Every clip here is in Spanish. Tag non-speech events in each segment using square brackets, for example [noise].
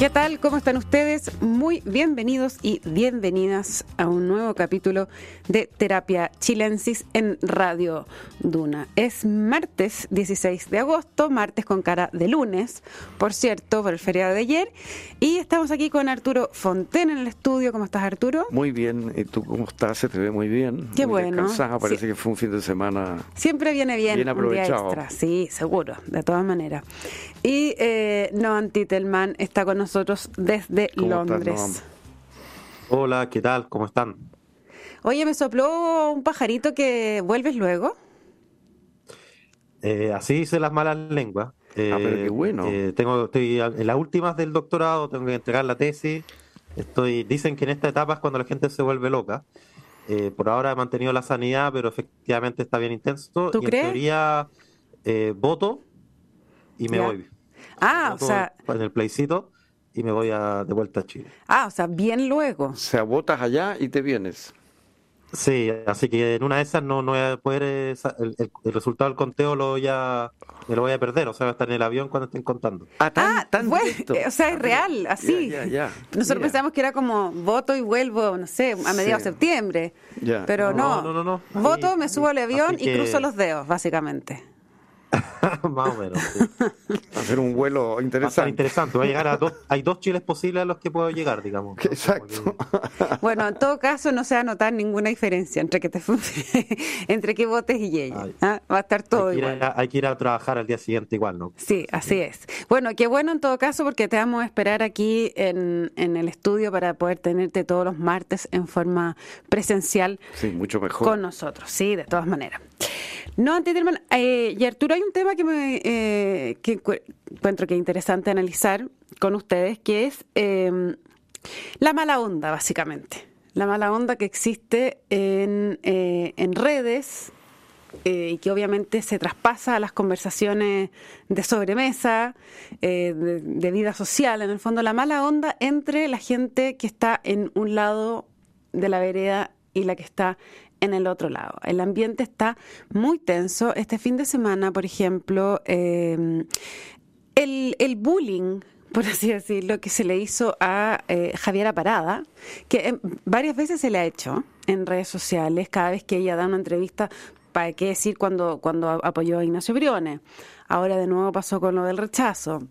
¿Qué tal? ¿Cómo están ustedes? Muy bienvenidos y bienvenidas a un nuevo capítulo de Terapia Chilensis en Radio Duna. Es martes 16 de agosto, martes con cara de lunes, por cierto, por el feriado de ayer. Y estamos aquí con Arturo Fonten en el estudio. ¿Cómo estás, Arturo? Muy bien. ¿Y tú cómo estás? Se te ve muy bien. Qué muy bueno. Descansada. Parece que fue un fin de semana. Siempre viene bien, Bien un día aprovechado. extra. Sí, seguro, de todas maneras. Y eh, Noam Titelman está con nosotros desde ¿Cómo estás, Londres. Hola, ¿qué tal? ¿Cómo están? Oye, me sopló un pajarito que vuelves luego. Eh, así dicen las malas lenguas. Eh, Ah, pero qué bueno. eh, tengo, estoy en las últimas del doctorado, tengo que entregar la tesis. Estoy, dicen que en esta etapa es cuando la gente se vuelve loca. Eh, por ahora he mantenido la sanidad, pero efectivamente está bien intenso. ¿Tú y crees? en teoría eh, voto y me Ya. voy. Ah, o Voto sea, en el plebiscito y me voy a, de vuelta a Chile. ah, o sea, bien luego. O sea, votas allá y te vienes. Sí, así que en una de esas no, no voy a poder, eh, el, el- el resultado del conteo lo voy a, me lo voy a perder, o sea, voy a estar en el avión cuando estén contando. Ah, tan, Ah, tan bueno, o sea, es Ah, real, así. Nosotros pensamos que era como voto y vuelvo, no sé, a mediados de Sí. septiembre. Ya. Pero no. No, no, no, no. Voto, me subo al avión así y que- cruzo los dedos, básicamente. [laughs] Más o menos. sí. [laughs] Hacer un vuelo Va a estar interesante. interesante. Voy a llegar a dos, hay dos chiles posibles a los que puedo llegar, digamos. [laughs] Exacto. Bueno, en todo caso, no se va a notar ninguna diferencia entre que te entre que votes y ella. ¿ah? Va a estar todo hay, que ir igual. a, hay que ir a trabajar al día siguiente igual, ¿no? Sí, así es. Bueno, qué bueno en todo caso porque te vamos a esperar aquí en, en el estudio para poder tenerte todos los martes en forma presencial Sí, mucho mejor. con nosotros, sí, de todas maneras. No, Antiterman, eh, y Arturo, hay un tema que me eh, que encu- encuentro que es interesante analizar con ustedes, que es eh, la mala onda, básicamente. La mala onda que existe en, eh, en redes eh, y que obviamente se traspasa a las conversaciones de sobremesa, eh, de, de vida social, en el fondo, la mala onda entre la gente que está en un lado de la vereda y la que está en el otro lado. El ambiente está muy tenso. Este fin de semana, por ejemplo, eh, el, el bullying, por así decirlo, que se le hizo a eh, Javiera Parada, que eh, varias veces se le ha hecho en redes sociales, cada vez que ella da una entrevista, para qué decir cuando, cuando apoyó a Ignacio Briones. Ahora de nuevo pasó con lo del rechazo.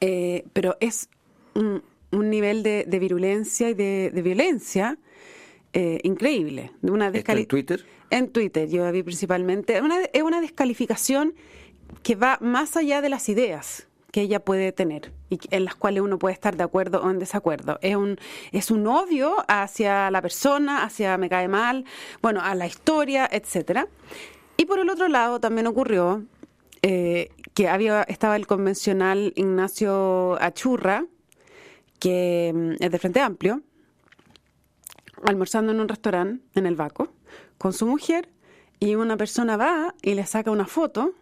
Eh, pero es un, un nivel de, de virulencia y de, de violencia eh, increíble. De una ¿Está en Twitter? en Twitter, yo la vi principalmente. Una- es una descalificación que va más allá de las ideas que ella puede tener y en las cuales uno puede estar de acuerdo o en desacuerdo. Es un, es un odio hacia la persona, hacia me cae mal, bueno, a la historia, etcétera. Y por el otro lado también ocurrió eh, que había estaba el convencional Ignacio Achurra, que mm, es de Frente Amplio, almorzando en un restaurante en el Baco con su mujer y una persona va y le saca una foto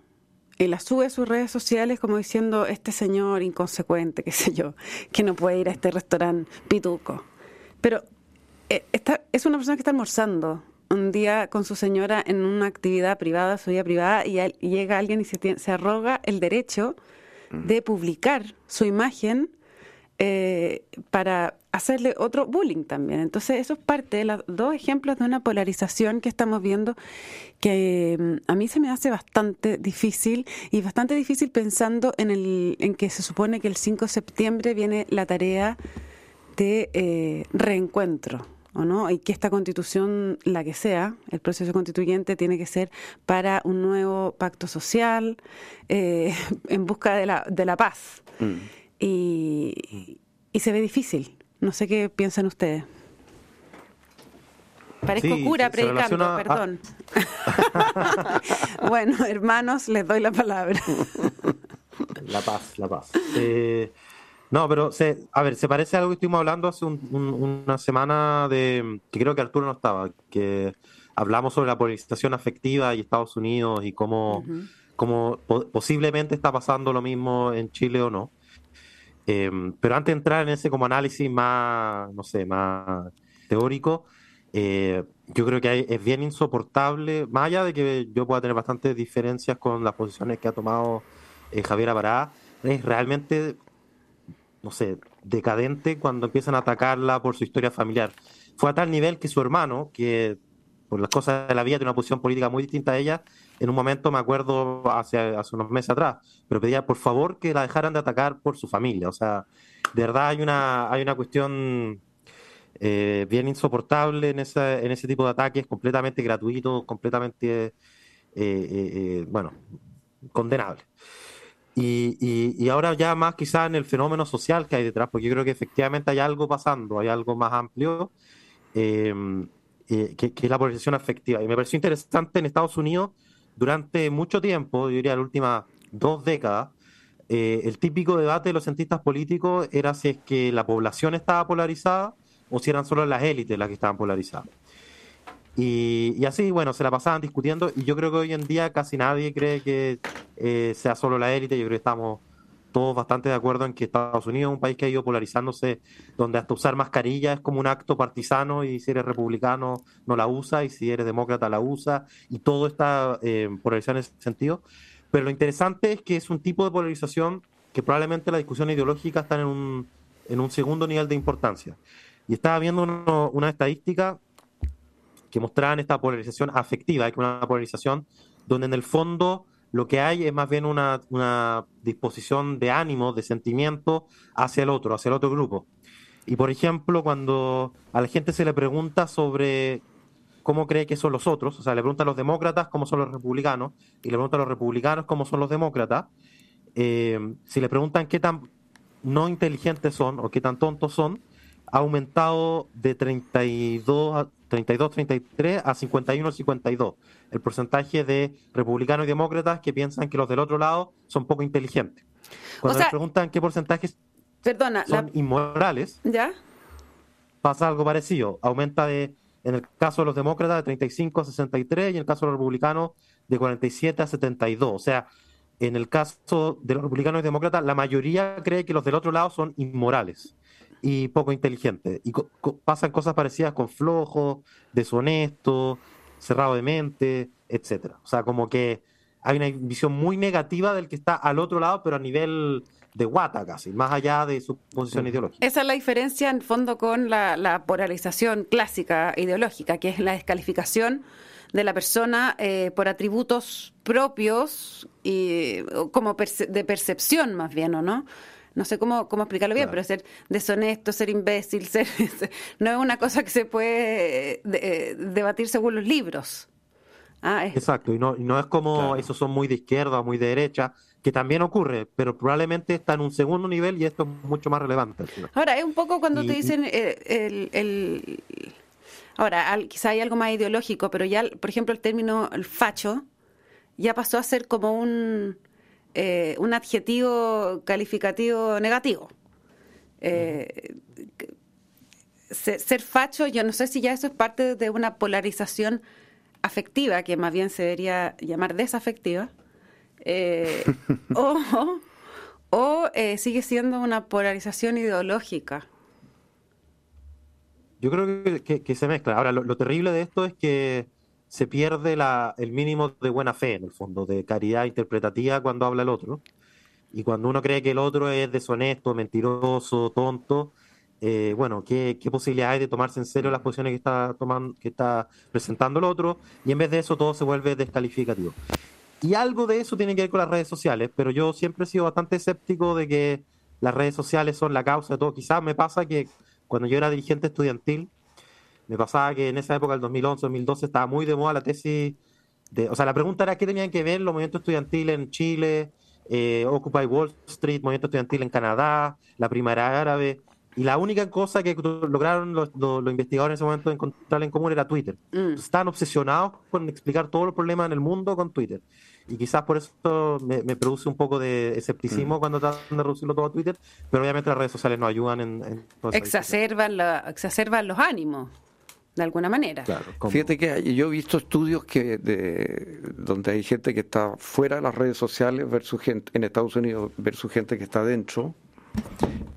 y la sube a sus redes sociales como diciendo este señor inconsecuente, qué sé yo, que no puede ir a este restaurante pituco. Pero eh, está, es una persona que está almorzando un día con su señora en una actividad privada, su vida privada, y, al- y llega alguien y se, arroga el derecho de publicar su imagen eh, para hacerle otro bullying también. Entonces, eso es parte de los dos ejemplos de una polarización que estamos viendo que mm, a mí se me hace bastante difícil y bastante difícil pensando en, el, en que se supone que el 5 de septiembre viene la tarea de eh, reencuentro. ¿O no? Y que esta constitución, la que sea, el proceso constituyente tiene que ser para un nuevo pacto social, eh, [laughs] en busca de la, de la paz Mm. y, y se ve difícil. No sé qué piensan ustedes. Parezco Sí, cura se- se predicando, a- perdón. [laughs] bueno, hermanos, les doy la palabra. La paz, la paz. Eh, no, pero se, a ver, se parece a algo que estuvimos hablando hace un- un- una semana de que creo que Arturo no estaba, que hablamos sobre la polarización afectiva y Estados Unidos y cómo, cómo po- posiblemente está pasando lo mismo en Chile o no. Eh, pero antes de entrar en ese como análisis más, no sé, más teórico, eh, yo creo que es bien insoportable, más allá de que yo pueda tener bastantes diferencias con las posiciones que ha tomado eh, Javier Apará, es realmente no sé, decadente cuando empiezan a atacarla por su historia familiar. Fue a tal nivel que su hermano, que por las cosas de la vida tiene una posición política muy distinta a ella, en un momento me acuerdo hace, hace unos meses atrás, pero pedía por favor que la dejaran de atacar por su familia. O sea, de verdad hay una, hay una cuestión eh, bien insoportable en, esa, en ese tipo de ataques, completamente gratuitos, completamente, eh, eh, bueno, condenable. Y, y, ahora ya más quizá en el fenómeno social que hay detrás, porque yo creo que efectivamente hay algo pasando, hay algo más amplio, que, que, es la polarización afectiva. Y me pareció interesante en Estados Unidos, durante mucho tiempo, yo diría las últimas dos décadas, el típico debate de los cientistas políticos era si es que la población estaba polarizada o si eran solo las élites las que estaban polarizadas. Y, así, bueno, se la pasaban discutiendo y yo creo que hoy en día casi nadie cree que eh, sea solo la élite, yo creo que estamos todos bastante de acuerdo en que Estados Unidos es un país que ha ido polarizándose, donde hasta usar mascarilla es como un acto partisano y si eres republicano no la usa y si eres demócrata la usa y todo está eh, polarizado en ese sentido. Pero lo interesante es que es un tipo de polarización que probablemente la discusión ideológica está en un, en un segundo nivel de importancia. Y estaba viendo una estadística que mostraban esta polarización afectiva, hay una polarización donde en el fondo lo que hay es más bien una, disposición de ánimo, de sentimiento hacia el otro, hacia el otro grupo. Y por ejemplo, cuando a la gente se le pregunta sobre cómo cree que son los otros, o sea, le pregunta a los demócratas cómo son los republicanos, y le pregunta a los republicanos cómo son los demócratas, eh, si le preguntan qué tan no inteligentes son o qué tan tontos son, ha aumentado de 32 a 32, 33 a 51, 52. El porcentaje de republicanos y demócratas que piensan que los del otro lado son poco inteligentes. Cuando les preguntan qué porcentajes perdona, son inmorales, ¿ya? pasa algo parecido. Aumenta de, en el caso de los demócratas, de 35 a 63 y en el caso de los republicanos, de 47 a 72. O sea, en el caso de los republicanos y demócratas, la mayoría cree que los del otro lado son inmorales y poco inteligente. Y pasan cosas parecidas con flojo, deshonesto, cerrado de mente, etcétera. O sea, como que hay una visión muy negativa del que está al otro lado, pero a nivel de guata casi, más allá de su posición ideológica. Esa es la diferencia en fondo con la, polarización clásica ideológica, que es la descalificación de la persona eh, por atributos propios y como de percepción más bien, ¿o no? No sé cómo, cómo explicarlo bien, pero ser deshonesto, ser imbécil, [laughs] ser, no es una cosa que se puede eh, debatir según los libros. Ah, Exacto, y no, no es como esos son muy de izquierda o muy de derecha, que también ocurre, pero probablemente está en un segundo nivel y esto es mucho más relevante. Ahora, es un poco cuando te dicen eh, el, el, Ahora, quizá hay algo más ideológico, pero ya, por ejemplo, el término el facho ya pasó a ser como un eh, un adjetivo calificativo negativo. Eh, ser, facho, yo no sé si ya eso es parte de una polarización afectiva, que más bien se debería llamar desafectiva, eh, [laughs] o, sigue siendo una polarización ideológica. Yo creo que, se mezcla. Ahora, lo, terrible de esto es que se pierde la, el mínimo de buena fe, en el fondo, de caridad interpretativa cuando habla el otro. Y cuando uno cree que el otro es deshonesto, mentiroso, tonto, eh, bueno, ¿qué, ¿qué posibilidad hay de tomarse en serio las posiciones que está, tomando, que está presentando el otro? Y en vez de eso todo se vuelve descalificativo. Y algo de eso tiene que ver con las redes sociales, pero yo siempre he sido bastante escéptico de que las redes sociales son la causa de todo. Quizás me pasa que cuando yo era dirigente estudiantil, me pasaba que en esa época, el 2011, 2012, estaba muy de moda la tesis. De, o sea, la pregunta era qué tenían que ver los movimientos estudiantiles en Chile, eh, Occupy Wall Street, movimiento estudiantil en Canadá, la primavera árabe. Y la única cosa que lograron los, investigadores en ese momento encontrar en común era Twitter. Mm. Estaban obsesionados con explicar todos los problemas en el mundo con Twitter. Y quizás por eso me, produce un poco de escepticismo mm. cuando tratan de reducirlo todo a Twitter, pero obviamente las redes sociales no ayudan en... en exacerban, la, exacerban los ánimos de alguna manera. Fíjate que yo he visto estudios que de, donde hay gente que está fuera de las redes sociales versus gente en Estados Unidos versus gente que está dentro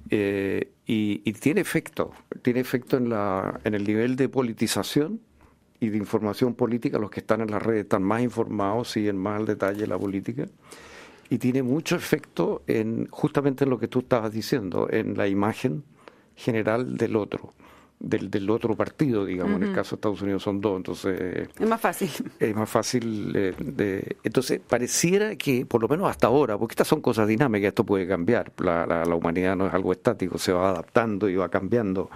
eh, y, tiene efecto, tiene efecto en, la, en el nivel de politización y de información política. Los que están en las redes están más informados, siguen más al detalle la política. y tiene mucho efecto en justamente en lo que tú estabas diciendo, en la imagen general del otro. Del, del otro partido, digamos, en el caso de Estados Unidos son dos, entonces... Es más fácil. Es más fácil eh, de... Entonces, pareciera que, por lo menos hasta ahora, porque estas son cosas dinámicas, esto puede cambiar, la, la, humanidad no es algo estático, se va adaptando y va cambiando,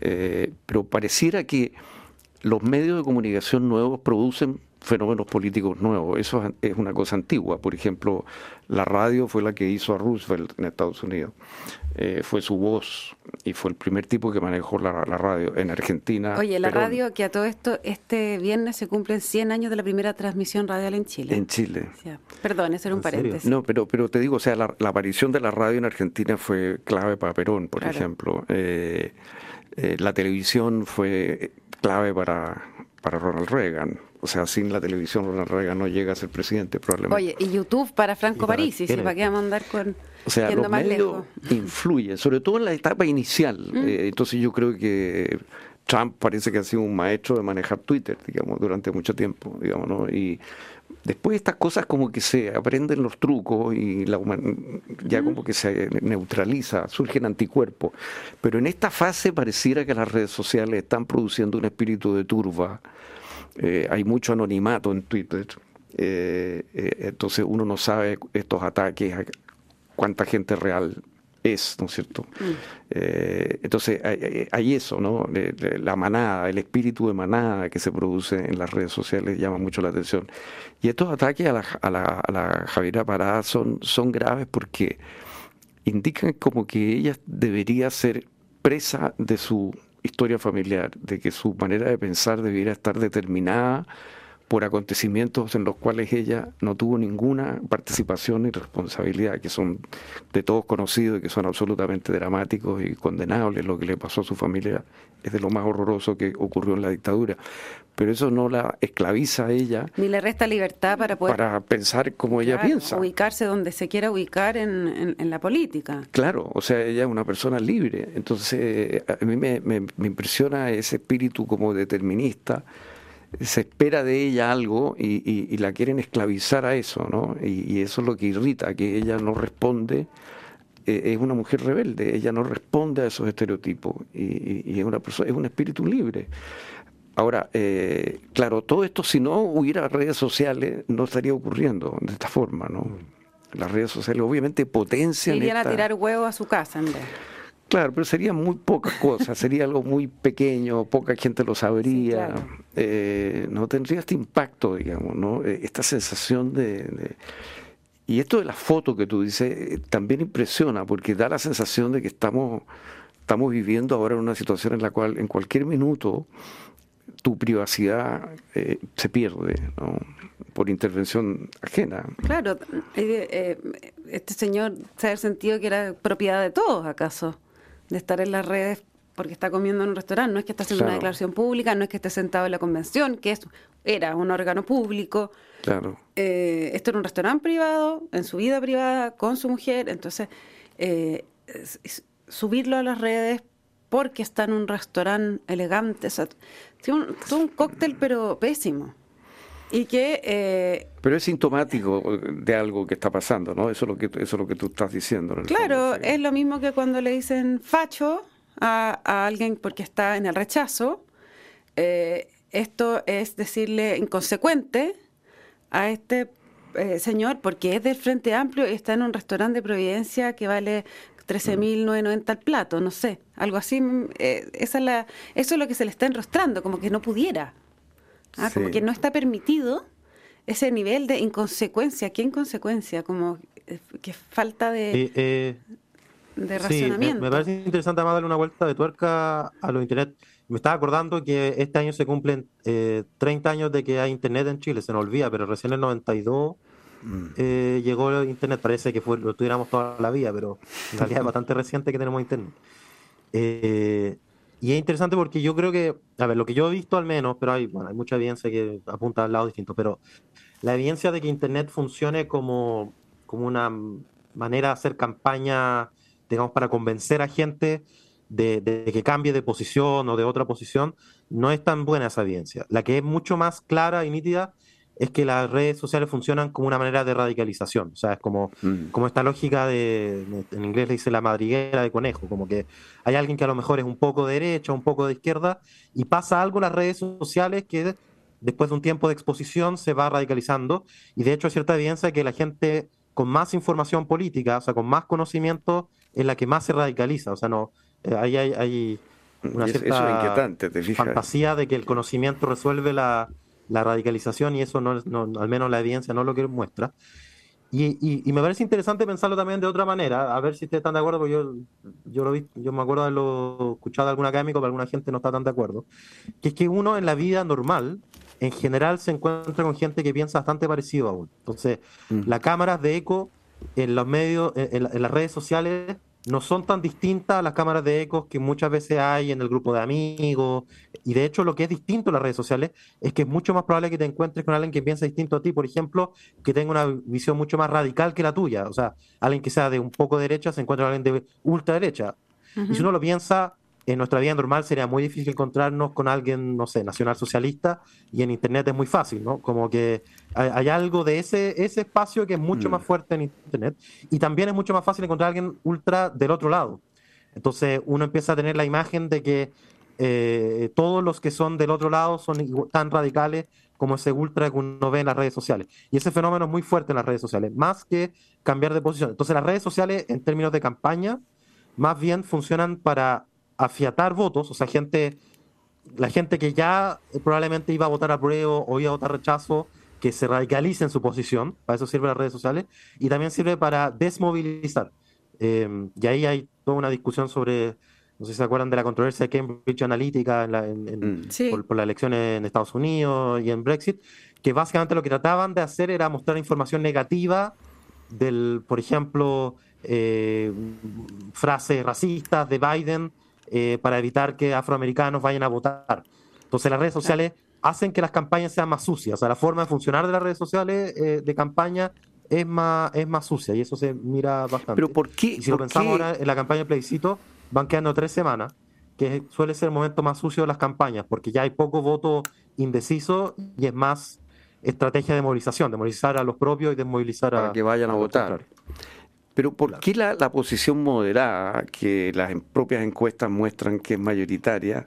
eh, pero pareciera que los medios de comunicación nuevos producen fenómenos políticos nuevos. Eso es una cosa antigua. Por ejemplo, la radio fue la que hizo a Roosevelt en Estados Unidos. Eh, fue su voz y fue el primer tipo que manejó la, radio en Argentina. Oye, la radio, que a todo esto, este viernes se cumplen 100 años de la primera transmisión radial en Chile. En Chile. perdón, ese era un paréntesis. No, pero, pero te digo, o sea, la, aparición de la radio en Argentina fue clave para Perón, por ejemplo. Eh, eh, la televisión fue clave para, para Ronald Reagan. O sea, sin la televisión Ronald Reagan no llega a ser presidente probablemente. Oye, y YouTube para Franco Parisi, si para qué vamos a andar con... O sea, los medios influyen, sobre todo en la etapa inicial. Mm. Eh, entonces yo creo que Trump parece que ha sido un maestro de manejar Twitter, digamos, durante mucho tiempo, digamos, ¿no? Y después estas cosas como que se aprenden los trucos y la ya como que se neutraliza, surgen anticuerpos. Pero en esta fase pareciera que las redes sociales están produciendo un espíritu de turba eh, hay mucho anonimato en Twitter, eh, eh, entonces uno no sabe estos ataques, cuánta gente real es, ¿no es cierto? Mm. entonces hay, eso, ¿no? la manada, el espíritu de manada que se produce en las redes sociales llama mucho la atención. Y estos ataques a la, a la, a la Javiera Parada son, son graves porque indican como que ella debería ser presa de su historia familiar, de que su manera de pensar debiera estar determinada por acontecimientos en los cuales ella no tuvo ninguna participación ni responsabilidad, que son de todos conocidos y que son absolutamente dramáticos y condenables. Lo que le pasó a su familia es de lo más horroroso que ocurrió en la dictadura. Pero eso no la esclaviza a ella. Ni le resta libertad para poder... Para pensar como ella piensa. Ubicarse donde se quiera ubicar en, la política. Claro, o sea, ella es una persona libre. Entonces, a mí me, me impresiona ese espíritu como determinista se espera de ella algo y, la quieren esclavizar a eso, ¿no? Y, eso es lo que irrita, que ella no responde, eh, es una mujer rebelde, ella no responde a esos estereotipos y, es una persona, es un espíritu libre. Ahora, eh, claro, todo esto si no hubiera redes sociales no estaría ocurriendo de esta forma, ¿no? Las redes sociales obviamente potencian. Irían a tirar huevo a su casa, Andrés. Claro, pero sería muy poca cosa, [laughs] sería algo muy pequeño, poca gente lo sabría, eh, no tendría este impacto, digamos, ¿no? Eh, esta sensación de, Y esto de la foto que tú dices eh, también impresiona, porque da la sensación de que estamos, estamos viviendo ahora en una situación en la cual en cualquier minuto tu privacidad se pierde, ¿no? por intervención ajena. Claro, este señor se ha sentido que era propiedad de todos, ¿acaso? De estar en las redes porque está comiendo en un restaurante, no es que esté haciendo una declaración pública, no es que esté sentado en la convención, que es, era un órgano público. Claro. Eh, esto era un restaurante privado, en su vida privada, con su mujer, entonces eh, subirlo a las redes porque está en un restaurante elegante, es un, un cóctel pero pésimo. Y que... Eh, Pero es sintomático de algo que está pasando, ¿no? Eso es lo que, eso es lo que tú estás diciendo. claro, es lo mismo que cuando le dicen facho a, alguien porque está en el rechazo. Eh, esto es decirle inconsecuente a este eh, señor porque es del Frente Amplio y está en un restaurante de Providencia que vale 13.990 al plato, no sé, algo así. esa es la, eso es lo que se le está enrostrando, como que no pudiera. Ah, como que no está permitido ese nivel de inconsecuencia. ¿Qué inconsecuencia? Como eh, que falta de, eh, de razonamiento. me, parece interesante además darle una vuelta de tuerca a lo internet. Me estaba acordando que este año se cumplen eh, 30 años de que hay internet en Chile, se nos olvida, pero recién en el 92 mm. eh, llegó el internet. Parece que fue, lo tuviéramos toda la vida, pero en realidad es bastante reciente que tenemos internet. Eh, y es interesante porque yo creo que, a ver, lo que yo he visto al menos, pero hay, bueno, hay mucha evidencia que apunta al lado distinto, pero la evidencia de que Internet funcione como, como una manera de hacer campaña, digamos, para convencer a gente de, de, que cambie de posición o de otra posición, no es tan buena esa evidencia. La que es mucho más clara y nítida es que las redes sociales funcionan como una manera de radicalización. O sea, es como, mm. como esta lógica de, en inglés le dice la madriguera de conejo, como que hay alguien que a lo mejor es un poco de derecha, un poco de izquierda, y pasa algo en las redes sociales que después de un tiempo de exposición se va radicalizando. Y de hecho hay cierta evidencia de que la gente con más información política, o sea, con más conocimiento, es la que más se radicaliza. O sea, no, eh, ahí hay, una cierta fantasía de que el conocimiento resuelve la, radicalización y eso no, al menos la evidencia no lo que muestra. Y, me parece interesante pensarlo también de otra manera, a ver si ustedes están de acuerdo, porque yo, yo, lo vi, yo me acuerdo de haberlo escuchado de algún académico, pero alguna gente no está tan de acuerdo, que es que uno en la vida normal, en general, se encuentra con gente que piensa bastante parecido a uno. Entonces, mm. las cámaras de eco en los medios, en las redes sociales, no son tan distintas a las cámaras de ecos que muchas veces hay en el grupo de amigos. Y de hecho, lo que es distinto en las redes sociales es que es mucho más probable que te encuentres con alguien que piensa distinto a ti, por ejemplo, que tenga una visión mucho más radical que la tuya. O sea, alguien que sea de un poco derecha se encuentra con alguien de ultraderecha. Y si uno lo piensa, en nuestra vida normal sería muy difícil encontrarnos con alguien, no sé, nacionalsocialista, y en Internet es muy fácil, ¿no? Como que hay, algo de ese, ese espacio que es mucho mm. más fuerte en Internet, y también es mucho más fácil encontrar a alguien ultra del otro lado. Entonces uno empieza a tener la imagen de que eh, todos los que son del otro lado son tan radicales como ese ultra que uno ve en las redes sociales. Y ese fenómeno es muy fuerte en las redes sociales, más que cambiar de posición. Entonces las redes sociales, en términos de campaña, más bien funcionan para afiatar votos, o sea, gente, la gente que ya probablemente iba a votar a prueba o iba a votar rechazo, que se radicalice en su posición, para eso sirven las redes sociales, y también sirve para desmovilizar. Eh, y ahí hay toda una discusión sobre, no sé si se acuerdan de la controversia de Cambridge Analytica en mm. por, por las elecciones en Estados Unidos y en Brexit, que básicamente lo que trataban de hacer era mostrar información negativa del, por ejemplo, eh, frases racistas de Biden eh, para evitar que afroamericanos vayan a votar. Entonces las redes sociales hacen que las campañas sean más sucias. O sea, la forma de funcionar de las redes sociales eh, de campaña es más, es más sucia y eso se mira bastante. Pero ¿por qué? Y si lo pensamos ahora en la campaña de plebiscito, van quedando tres semanas, que suele ser el momento más sucio de las campañas, porque ya hay poco voto indeciso y es más estrategia de movilización, de movilizar a los propios y de movilizar a... Para que vayan a, votar. Pero ¿por qué la, posición moderada, que las propias encuestas muestran que es mayoritaria,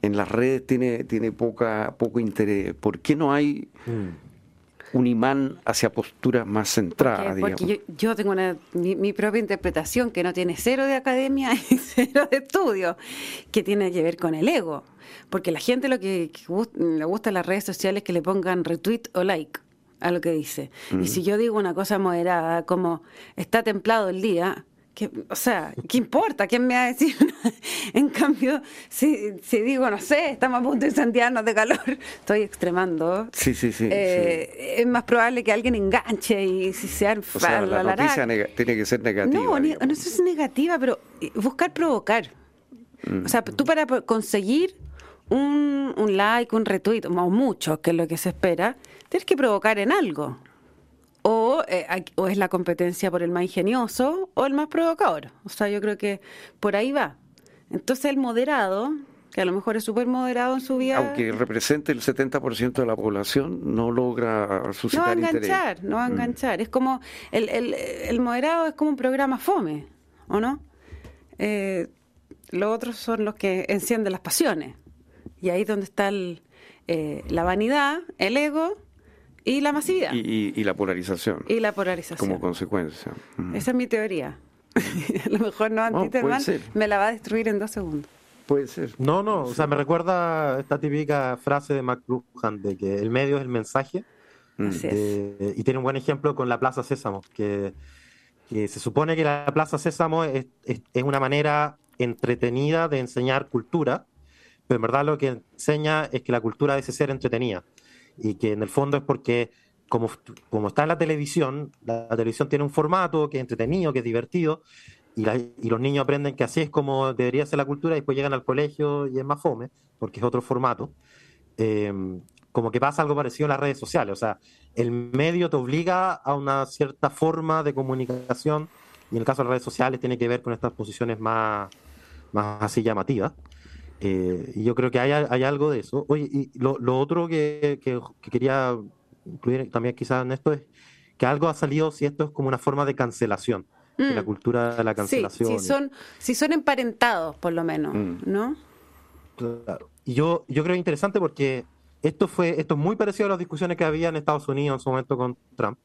en las redes tiene, tiene poca, poco interés? ¿Por qué no hay mm. un imán hacia posturas más centradas? Porque, yo, tengo mi, propia interpretación que no tiene cero de academia [laughs] y cero de estudio, que tiene que ver con el ego. Porque la gente lo que, le gusta en las redes sociales es que le pongan retweet o like a lo que dice. Y si yo digo una cosa moderada, como está templado el día, que, o sea, ¿qué importa? ¿Quién me va a decir? [laughs] en cambio, si, si, digo, no sé, estamos a punto de incendiarnos de calor, [laughs] estoy extremando. Sí, sí, sí, eh, Es más probable que alguien enganche y si se o sea, la, noticia tiene que ser negativa. No, no es negativa, pero eh, buscar provocar. O sea, tú para conseguir un, un like, un retweet, o mucho, que es lo que se espera, tienes que provocar en algo. O, eh, o es la competencia por el más ingenioso o el más provocador. O sea, yo creo que por ahí va. Entonces el moderado, que a lo mejor es súper moderado en su vida. Aunque represente el 70% de la población, no logra suscitar No va a enganchar, no va a mm. enganchar. Es como, el, el, el, moderado es como un programa fome, ¿o no? Eh, los otros son los que encienden las pasiones. Y ahí es donde está eh, la vanidad, el ego y la masividad. Y, la polarización. Y la polarización. Como consecuencia. Esa es mi teoría. [laughs] a lo mejor no, Antiterman me la va a destruir en dos segundos. Puede ser. No, no, o sea, me recuerda esta típica frase de McLuhan de que el medio es el mensaje. Mm. y tiene un buen ejemplo con la Plaza Sésamo, que, se supone que la Plaza Sésamo es, es, una manera entretenida de enseñar cultura, pero en verdad lo que enseña es que la cultura debe ser entretenida y que en el fondo es porque como, como está en la televisión, la, televisión tiene un formato que es entretenido, que es divertido, y, y, los niños aprenden que así es como debería ser la cultura, y después llegan al colegio y es más fome, porque es otro formato. Em, como que pasa algo parecido en las redes sociales, o sea, el medio te obliga a una cierta forma de comunicación, y en el caso de las redes sociales tiene que ver con estas posiciones más, más así llamativas. Eh, y yo creo que hay, hay, algo de eso. Oye, y lo, lo otro que, que, quería incluir también quizás en esto, es que algo ha salido si esto es como una forma de cancelación, de la mm. cultura de la cancelación. Sí, si son, si son emparentados, por lo menos, mm. ¿no? Claro. Y yo, yo creo interesante porque esto fue esto es muy parecido a las discusiones que había en Estados Unidos en su momento con Trump.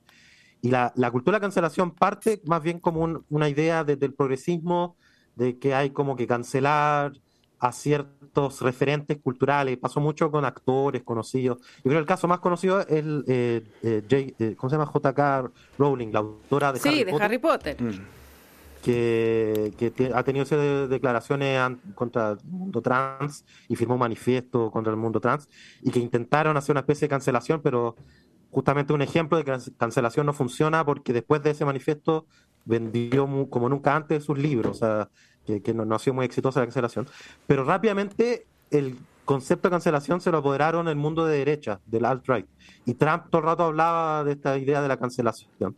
Y la, la cultura de la cancelación parte más bien como una idea desde el progresismo de que hay como que cancelar a ciertos referentes culturales. Pasó mucho con actores conocidos. Yo creo que el caso más conocido es el, eh, eh, eh ¿cómo se llama? J.K. Rowling, la autora de Harry Potter. Sí, de Harry Potter. Mm. Que, que ha tenido declaraciones contra el mundo trans y firmó un manifiesto contra el mundo trans y que intentaron hacer una especie de cancelación, pero justamente un ejemplo de que la cancelación no funciona porque después de ese manifiesto vendió como nunca antes sus libros. O sea, que, no, ha sido muy exitosa la cancelación, pero rápidamente el concepto de cancelación se lo apoderaron el mundo de derecha, del alt-right, y Trump todo el rato hablaba de esta idea de la cancelación.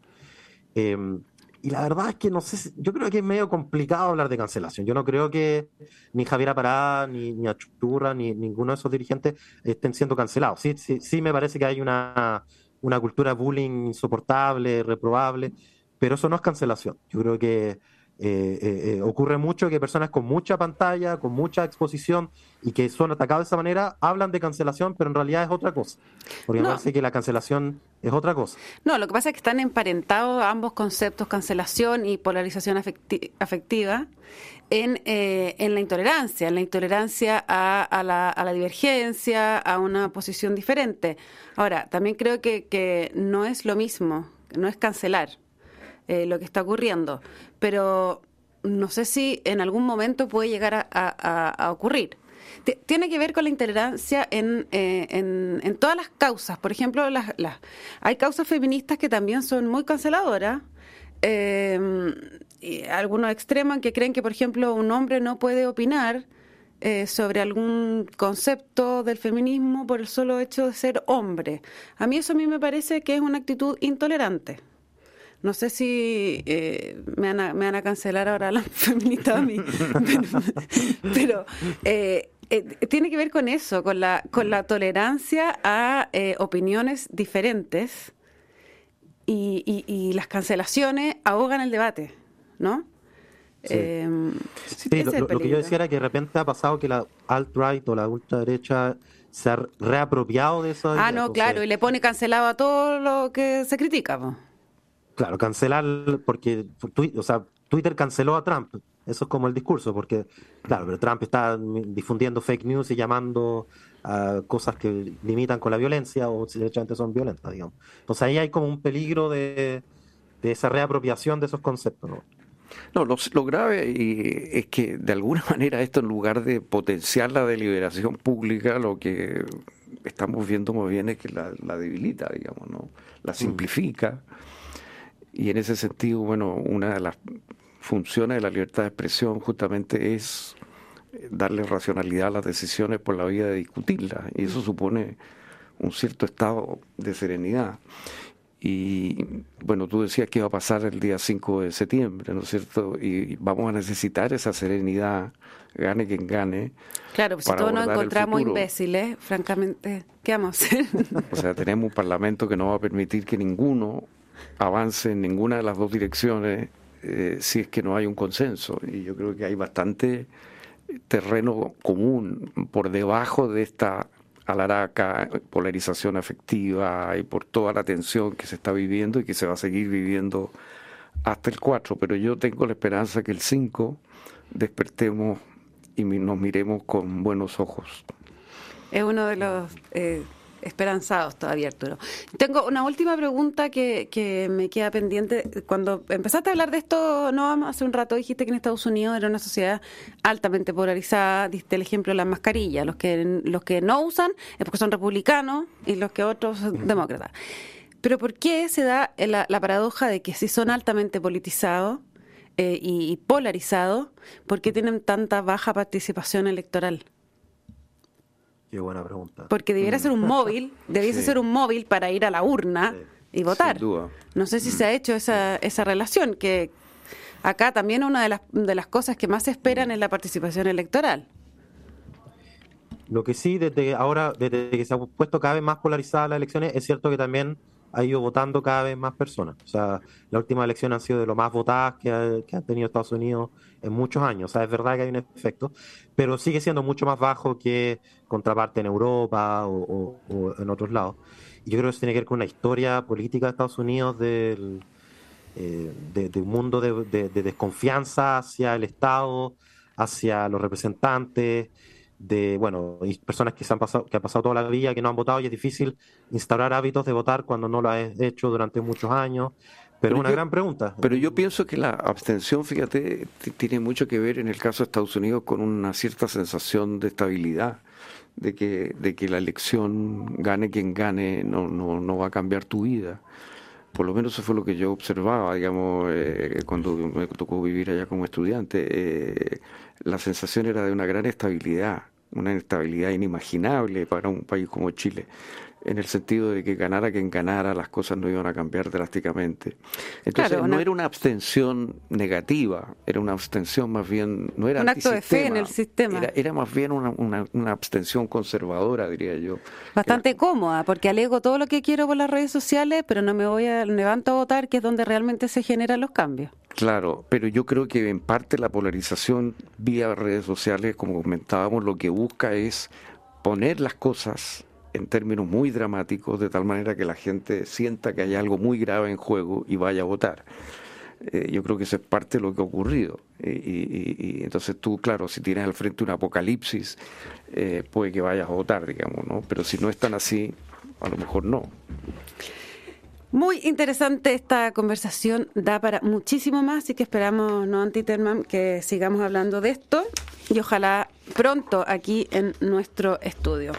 Em, y la verdad es que no sé, yo creo que es medio complicado hablar de cancelación. Yo no creo que ni Javier Pará, ni, ni Achurra, ni ninguno de esos dirigentes estén siendo cancelados. Sí, sí, sí me parece que hay una, una cultura bullying insoportable, reprobable, pero eso no es cancelación. Yo creo que eh, eh, eh, ocurre mucho que personas con mucha pantalla, con mucha exposición y que son atacados de esa manera, hablan de cancelación, pero en realidad es otra cosa. Porque me parece que la cancelación es otra cosa. No, lo que pasa es que están emparentados ambos conceptos, cancelación y polarización afectiva, en, en la intolerancia, en la intolerancia a, la, a, la, divergencia, a una posición diferente. Ahora, también creo que, que no es lo mismo, no es cancelar eh, lo que está ocurriendo, pero no sé si en algún momento puede llegar a, ocurrir. tiene que ver con la intolerancia en, eh, en, todas las causas. Por ejemplo, las, las, hay causas feministas que también son muy canceladoras. Eh, y algunos extreman que creen que, por ejemplo, un hombre no puede opinar sobre algún concepto del feminismo por el solo hecho de ser hombre. A mí eso a mí me parece que es una actitud intolerante. No sé si eh, me, van a, me, van a, cancelar ahora la [laughs] feminista a mí, pero, eh, eh, tiene que ver con eso, con la, con la tolerancia a opiniones diferentes y, y, las cancelaciones ahogan el debate, ¿no? Sí. lo, que yo decía era que de repente ha pasado que la alt-right o la ultraderecha se ha reapropiado de eso. Ah, no, claro, y le pone cancelado a todo lo que se critica. Claro, cancelar, porque o sea, Twitter canceló a Trump. Eso es como el discurso, porque, claro, pero Trump está difundiendo fake news y llamando a cosas que limitan con la violencia o si derechamente son violentas, digamos. Entonces ahí hay como un peligro de, esa reapropiación de esos conceptos, ¿no? No, lo, grave es que de alguna [laughs] manera esto en lugar de potenciar la deliberación pública, lo que estamos viendo muy bien es que la, debilita, digamos, ¿no? La mm. Y en ese sentido, bueno, una de las funciones de la libertad de expresión justamente es eh, darle racionalidad a las decisiones por la vía de discutirlas. Y eso supone un cierto estado de serenidad. Y bueno, tú decías que iba a pasar el día 5 de septiembre, ¿no es cierto? Y vamos a necesitar esa serenidad, gane quien gane. Claro, pues si todos nos encontramos imbéciles, francamente, ¿qué vamos a hacer? [laughs] O sea, tenemos un parlamento que no va a permitir que ninguno avance en ninguna de las dos direcciones eh, si es que no hay un consenso. Y yo creo que hay bastante terreno común por debajo de esta alaraca, polarización afectiva y por toda la tensión que se está viviendo y que se va a seguir viviendo hasta el 4. Pero yo tengo la esperanza que el 5 despertemos y nos miremos con buenos ojos. Es uno de los... Eh, esperanzados todavía, Arturo. Tengo una última pregunta que, que, me queda pendiente. Cuando empezaste a hablar de esto, no hace un rato dijiste que en Estados Unidos era una sociedad altamente polarizada. Diste el ejemplo de las mascarillas. Los que, los que no usan es porque son republicanos y los que otros son demócratas. Pero ¿por qué se da la, paradoja de que si son altamente politizados eh, y, y polarizados, ¿por qué tienen tanta baja participación electoral? Qué buena pregunta. Porque debiera mm. ser un móvil, debiese ser un móvil para ir a la urna y votar. No sé si se ha hecho esa, esa relación, que acá también una de las, de las cosas que más se esperan es la participación electoral. Lo que sí, desde ahora, desde que se ha puesto cada vez más polarizada las elecciones, es cierto que también ha ido votando cada vez más personas. O sea, la última elección han sido de lo más votadas que ha, ha tenido Estados Unidos en muchos años. O sea, es verdad que hay un efecto, pero sigue siendo mucho más bajo que contraparte en Europa o, en otros lados. Y yo creo que eso tiene que ver con una historia política de Estados Unidos del, eh, de, un mundo de desconfianza hacia el Estado, hacia los representantes de, bueno, personas que se han pasado, que han pasado toda la vida, que no han votado y es difícil instaurar hábitos de votar cuando no lo has hecho durante muchos años. Pero, es una gran pregunta. Pero yo pienso que la abstención, fíjate, tiene mucho que ver en el caso de Estados Unidos con una cierta sensación de estabilidad, de que, de que la elección, gane quien gane, no, no, no va a cambiar tu vida. Por lo menos eso fue lo que yo observaba, digamos, eh, cuando me tocó vivir allá como estudiante. Eh, la sensación era de una gran estabilidad, una estabilidad inimaginable para un país como Chile en el sentido de que ganara quien ganara, las cosas no iban a cambiar drásticamente. Entonces no era una abstención negativa, era una abstención más bien, no era un acto de fe en el sistema. Era, más bien una, una, abstención conservadora, diría yo. Bastante cómoda, porque alego todo lo que quiero por las redes sociales, pero no me voy a levanto a votar, que es donde realmente se generan los cambios. Claro, pero yo creo que en parte la polarización vía redes sociales, como comentábamos, lo que busca es poner las cosas en términos muy dramáticos, de tal manera que la gente sienta que hay algo muy grave en juego y vaya a votar. Eh, yo creo que eso es parte de lo que ha ocurrido. Y, entonces tú, claro, si tienes al frente un apocalipsis, eh, puede que vayas a votar, digamos, ¿no? Pero si no es tan así, a lo mejor no. Muy interesante esta conversación, da para muchísimo más, así que esperamos, ¿no, Antiterman, que sigamos hablando de esto y ojalá pronto aquí en nuestro estudio.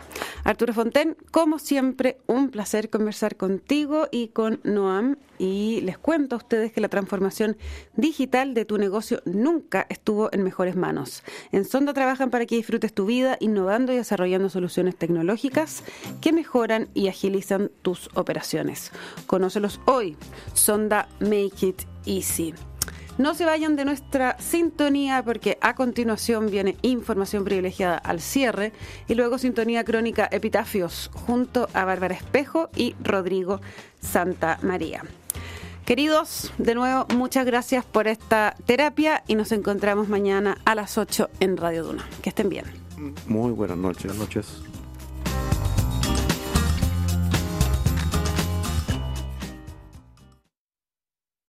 Arturo Fonten, como siempre, un placer conversar contigo y con Noam. Y les cuento a ustedes que la transformación digital de tu negocio nunca estuvo en mejores manos. En Sonda trabajan para que disfrutes tu vida innovando y desarrollando soluciones tecnológicas que mejoran y agilizan tus operaciones. Conócelos hoy. Sonda Make It Easy. No se vayan de nuestra sintonía porque a continuación viene información privilegiada al cierre y luego sintonía crónica Epitafios junto a Bárbara Espejo y Rodrigo Santa María. Queridos, de nuevo, muchas gracias por esta terapia y nos encontramos mañana a las 8 en Radio Duna. Que estén bien. Muy buenas noches. Buenas noches.